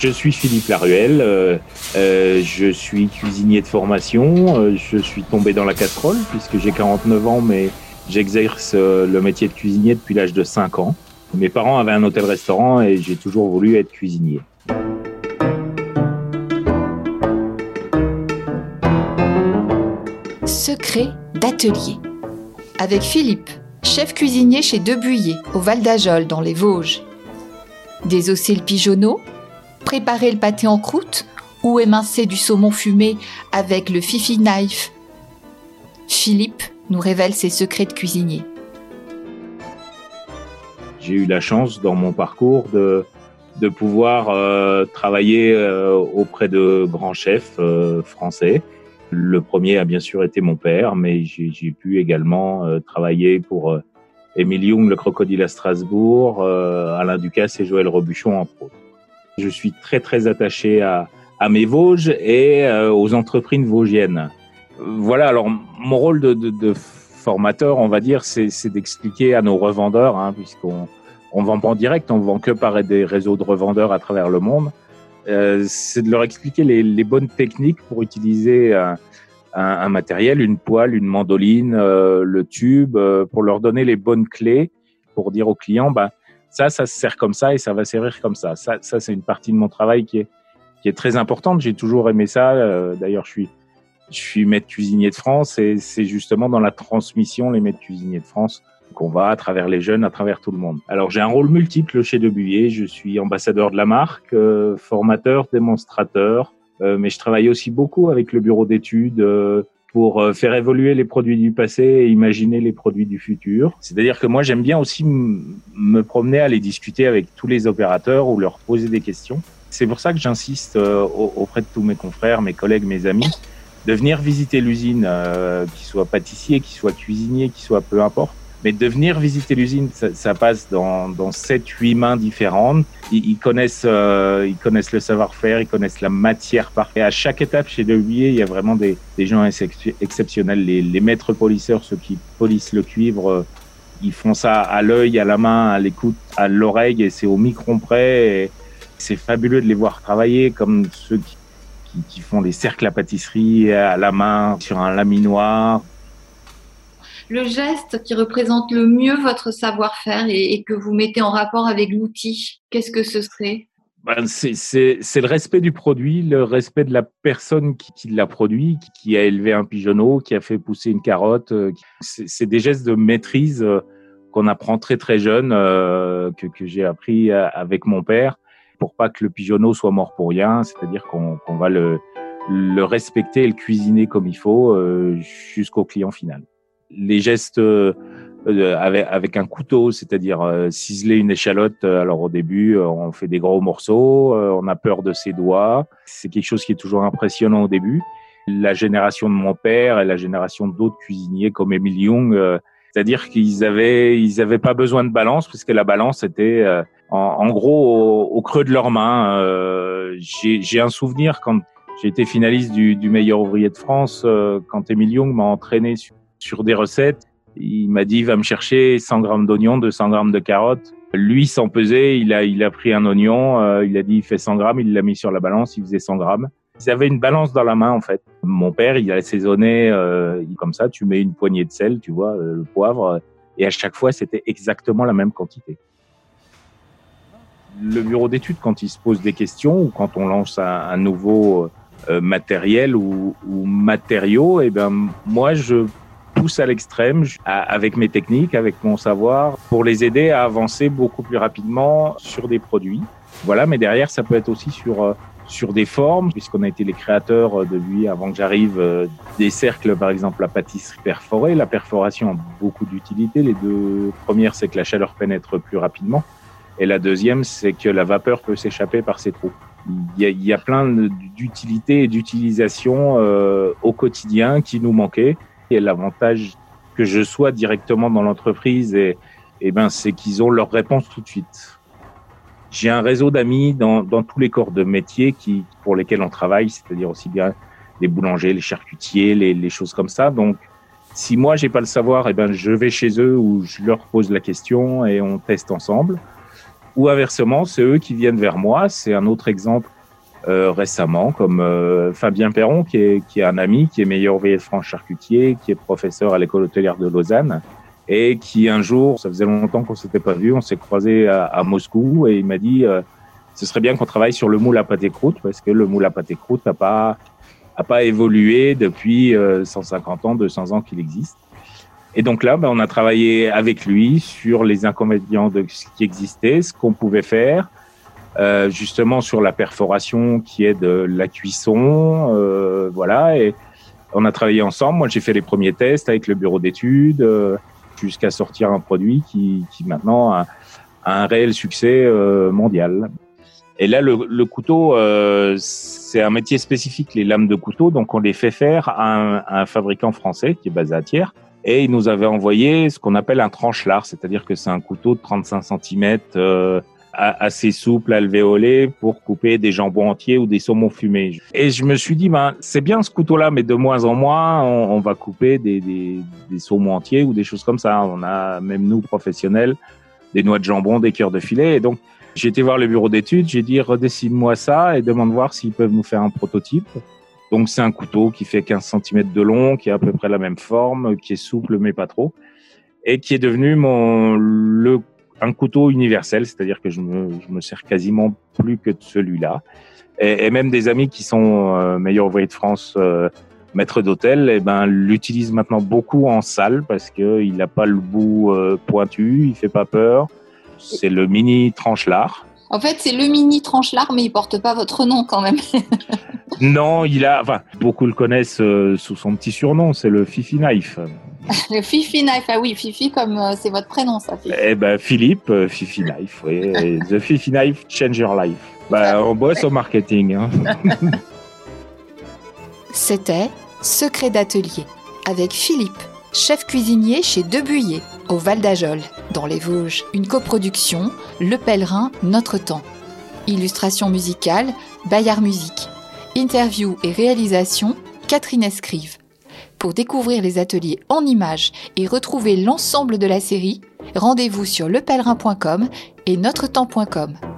Je suis Philippe Laruelle, euh, euh, je suis cuisinier de formation, euh, je suis tombé dans la casserole puisque j'ai 49 ans mais j'exerce le métier de cuisinier depuis l'âge de 5 ans. Mes parents avaient un hôtel-restaurant et j'ai toujours voulu être cuisinier. Secret d'atelier. Avec Philippe, chef cuisinier chez Debuyer, au Val d'Ajol, dans les Vosges. Désosser le pigeonneau, préparer le pâté en croûte ou émincer du saumon fumé avec le Fifi Knife. Philippe nous révèle ses secrets de cuisinier. J'ai eu la chance dans mon parcours de, pouvoir euh, travailler euh, auprès de grands chefs euh, français. Le premier a bien sûr été mon père, mais j'ai pu également travailler pour Émile Young, le crocodile à Strasbourg, Alain Ducasse et Joël Robuchon, entre autres. Je suis très très attaché à, à mes Vosges et aux entreprises vosgiennes. Voilà, alors mon rôle de, de, de formateur, on va dire, c'est d'expliquer à nos revendeurs, hein, puisqu'on on vend pas en direct, on vend que par des réseaux de revendeurs à travers le monde. Euh, c'est de leur expliquer les, les, bonnes techniques pour utiliser un, un, un matériel, une poêle, une mandoline, euh, le tube, euh, pour leur donner les bonnes clés pour dire aux clients, bah, ça, ça se sert comme ça et ça va servir comme ça. Ça, ça c'est une partie de mon travail qui est, qui est très importante. J'ai toujours aimé ça. Euh, d'ailleurs, je suis, je suis maître cuisinier de France et c'est justement dans la transmission, les maîtres cuisiniers de France, qu'on va à travers les jeunes, à travers tout le monde. Alors j'ai un rôle multiple chez Debuyer. Je suis ambassadeur de la marque, euh, formateur, démonstrateur, euh, mais je travaille aussi beaucoup avec le bureau d'études pour euh, faire évoluer les produits du passé et imaginer les produits du futur. C'est-à-dire que moi j'aime bien aussi me promener, aller discuter avec tous les opérateurs ou leur poser des questions. C'est pour ça que j'insiste euh, auprès de tous mes confrères, mes collègues, mes amis, de venir visiter l'usine, euh, qu'ils soient pâtissiers, qu'ils soient cuisiniers, qu'ils soient peu importe, mais de venir visiter l'usine, ça, ça, passe dans, dans 7, 8 mains différentes. Ils, ils connaissent, euh, ils connaissent le savoir-faire, ils connaissent la matière parfaite. À chaque étape chez Debuyer, il y a vraiment des, des gens exceptionnels. Les, les maîtres polisseurs, ceux qui polissent le cuivre, euh, ils font ça à l'œil, à la main, à l'écoute, à l'oreille, et c'est au micron près. C'est fabuleux de les voir travailler, comme ceux qui, qui, qui font les cercles à pâtisserie à la main, sur un laminoir le geste qui représente le mieux votre savoir-faire et, que vous mettez en rapport avec l'outil, qu'est-ce que ce serait? Ben, c'est le respect du produit, le respect de la personne qui, l'a produit, qui, a élevé un pigeonneau, qui a fait pousser une carotte. Euh, c'est des gestes de maîtrise euh, qu'on apprend très très jeune, euh, que, j'ai appris avec mon père, pour pas que le pigeonneau soit mort pour rien, c'est-à-dire qu'on qu va le, le respecter et le cuisiner comme il faut jusqu'au client final les gestes euh, avec, avec, un couteau, c'est-à-dire euh, ciseler une échalote. Euh, alors au début, on fait des gros morceaux, on a peur de ses doigts. C'est quelque chose qui est toujours impressionnant au début. La génération de mon père et la génération d'autres cuisiniers comme Émile Young, c'est-à-dire qu'ils avaient ils avaient pas besoin de balance puisque la balance était en, en, gros au, au, creux de leurs mains. J'ai un souvenir quand j'ai été finaliste du, du, meilleur ouvrier de France, quand Émile Young m'a entraîné sur sur des recettes. Il m'a dit, va me chercher 100 grammes d'oignons, 200 grammes de carottes. Lui, sans peser, il a, il a pris un oignon, euh, il a dit, il fait 100 grammes, il l'a mis sur la balance, il faisait 100 grammes. Ils avaient une balance dans la main, en fait. Mon père, il a assaisonné euh, comme ça, tu mets une poignée de sel, tu vois, euh, le poivre, et à chaque fois, c'était exactement la même quantité. Le bureau d'études, quand il se pose des questions ou quand on lance un, nouveau euh, matériel ou, ou matériaux, eh ben moi, je pousse à l'extrême avec mes techniques, avec mon savoir, pour les aider à avancer beaucoup plus rapidement sur des produits. Voilà, mais derrière, ça peut être aussi sur euh, sur des formes, puisqu'on a été les créateurs de lui avant que j'arrive, euh, des cercles, par exemple, la pâtisserie perforée. La perforation a beaucoup d'utilité. Les deux premières, c'est que la chaleur pénètre plus rapidement. Et la deuxième, c'est que la vapeur peut s'échapper par ces trous. Il y a, il y a plein d'utilités et d'utilisation euh, au quotidien qui nous manquaient. Et l'avantage que je sois directement dans l'entreprise, et, et ben, c'est qu'ils ont leur réponse tout de suite. J'ai un réseau d'amis dans, dans tous les corps de métier qui, pour lesquels on travaille, c'est-à-dire aussi bien les boulangers, les charcutiers, les, les choses comme ça. Donc, si moi j'ai pas le savoir, et ben je vais chez eux ou je leur pose la question et on teste ensemble. ou inversement, c'est eux qui viennent vers moi. C'est un autre exemple euh, récemment, comme euh, Fabien Perron, qui est, qui est un ami, qui est meilleur ouvrier de France charcutier, qui est professeur à l'école hôtelière de Lausanne, et qui un jour, ça faisait longtemps qu'on s'était pas vu, on s'est croisé à, Moscou, et il m'a dit, euh, ce serait bien qu'on travaille sur le moule à pâté croûte, parce que le moule à pâté croûte n'a pas, a pas évolué depuis 150 ans, 200 ans qu'il existe. Et donc là, ben, on a travaillé avec lui sur les inconvénients de ce qui existait, ce qu'on pouvait faire, euh, justement sur la perforation qui est de la cuisson, euh, voilà. Et on a travaillé ensemble. Moi, j'ai fait les premiers tests avec le bureau d'études euh, jusqu'à sortir un produit qui, qui maintenant a, un réel succès euh, mondial. Et là, le, le couteau, euh, c'est un métier spécifique, les lames de couteau. Donc, on les fait faire à un, à un fabricant français qui est basé à Thiers et il nous avait envoyé ce qu'on appelle un tranche-lard, c'est-à-dire que c'est un couteau de 35 cm euh, assez souple, alvéolé, pour couper des jambons entiers ou des saumons fumés. Et je me suis dit, ben, c'est bien ce couteau-là, mais de moins en moins, on, va couper des, des, des, saumons entiers ou des choses comme ça. On a, même nous, professionnels, des noix de jambon, des cœurs de filet. Et donc, j'ai été voir le bureau d'études, j'ai dit, redessine-moi ça et demande voir s'ils peuvent nous faire un prototype. Donc c'est un couteau qui fait 15 cm de long, qui a à peu près la même forme, qui est souple mais pas trop, et qui est devenu mon le un couteau universel, c'est-à-dire que je me, je me sers quasiment plus que de celui-là. Et, et, même des amis qui sont euh, meilleurs ouvriers de France, euh, maîtres d'hôtel, eh ben l'utilisent maintenant beaucoup en salle parce que il n'a pas le bout euh, pointu, il fait pas peur. C'est le mini tranche-lard. En fait, c'est le mini tranche-lard, mais il porte pas votre nom quand même. non, il a. Enfin, beaucoup le connaissent sous son petit surnom, c'est le Fifi Knife. Le Fifi Knife, ah oui, Fifi comme euh, c'est votre prénom, ça. Fifi. Eh ben, Philippe, euh, Fifi Knife, oui. The Fifi Knife change your life. Bah, on bosse au marketing. Hein. C'était Secret d'atelier avec Philippe, chef cuisinier chez Debuyer, au Val d'Ajol, dans les Vosges. Une coproduction, Le Pèlerin, Notre Temps. Illustration musicale, Bayard Musique. Interview et réalisation, Catherine Escrive. Pour découvrir les ateliers en images et retrouver l'ensemble de la série, rendez-vous sur lepèlerin.com et notretemps.com.